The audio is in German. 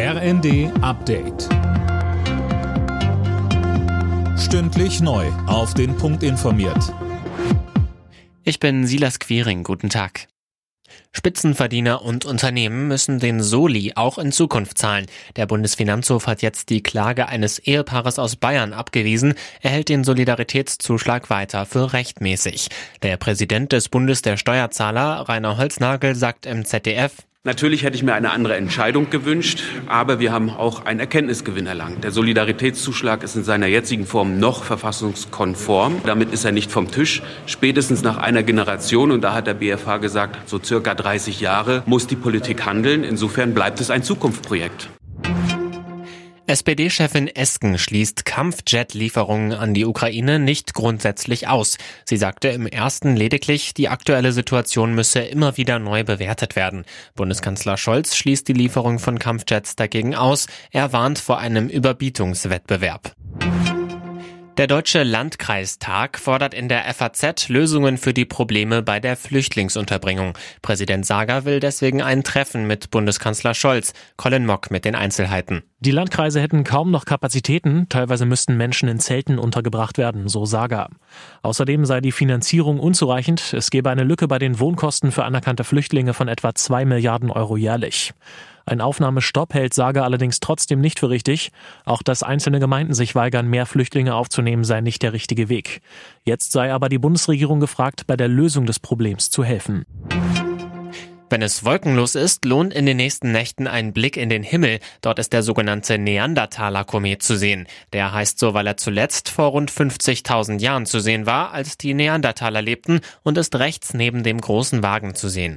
RND Update. Stündlich neu. Auf den Punkt informiert. Ich bin Silas Quiring. Guten Tag. Spitzenverdiener und Unternehmen müssen den Soli auch in Zukunft zahlen. Der Bundesfinanzhof hat jetzt die Klage eines Ehepaares aus Bayern abgewiesen. Er hält den Solidaritätszuschlag weiter für rechtmäßig. Der Präsident des Bundes der Steuerzahler, Rainer Holznagel, sagt im ZDF, Natürlich hätte ich mir eine andere Entscheidung gewünscht, aber wir haben auch einen Erkenntnisgewinn erlangt. Der Solidaritätszuschlag ist in seiner jetzigen Form noch verfassungskonform. Damit ist er nicht vom Tisch. Spätestens nach einer Generation, und da hat der BFH gesagt, so circa 30 Jahre, muss die Politik handeln. Insofern bleibt es ein Zukunftsprojekt. SPD-Chefin Esken schließt Kampfjet-Lieferungen an die Ukraine nicht grundsätzlich aus. Sie sagte im ersten lediglich, die aktuelle Situation müsse immer wieder neu bewertet werden. Bundeskanzler Scholz schließt die Lieferung von Kampfjets dagegen aus. Er warnt vor einem Überbietungswettbewerb. Der Deutsche Landkreistag fordert in der FAZ Lösungen für die Probleme bei der Flüchtlingsunterbringung. Präsident Sager will deswegen ein Treffen mit Bundeskanzler Scholz. Colin Mock mit den Einzelheiten. Die Landkreise hätten kaum noch Kapazitäten, teilweise müssten Menschen in Zelten untergebracht werden, so Sager. Außerdem sei die Finanzierung unzureichend, es gebe eine Lücke bei den Wohnkosten für anerkannte Flüchtlinge von etwa zwei Milliarden Euro jährlich. Ein Aufnahmestopp hält Sager allerdings trotzdem nicht für richtig. Auch dass einzelne Gemeinden sich weigern, mehr Flüchtlinge aufzunehmen, sei nicht der richtige Weg. Jetzt sei aber die Bundesregierung gefragt, bei der Lösung des Problems zu helfen. Wenn es wolkenlos ist, lohnt in den nächsten Nächten ein Blick in den Himmel. Dort ist der sogenannte Neandertaler-Komet zu sehen. Der heißt so, weil er zuletzt vor rund 50.000 Jahren zu sehen war, als die Neandertaler lebten und ist rechts neben dem großen Wagen zu sehen.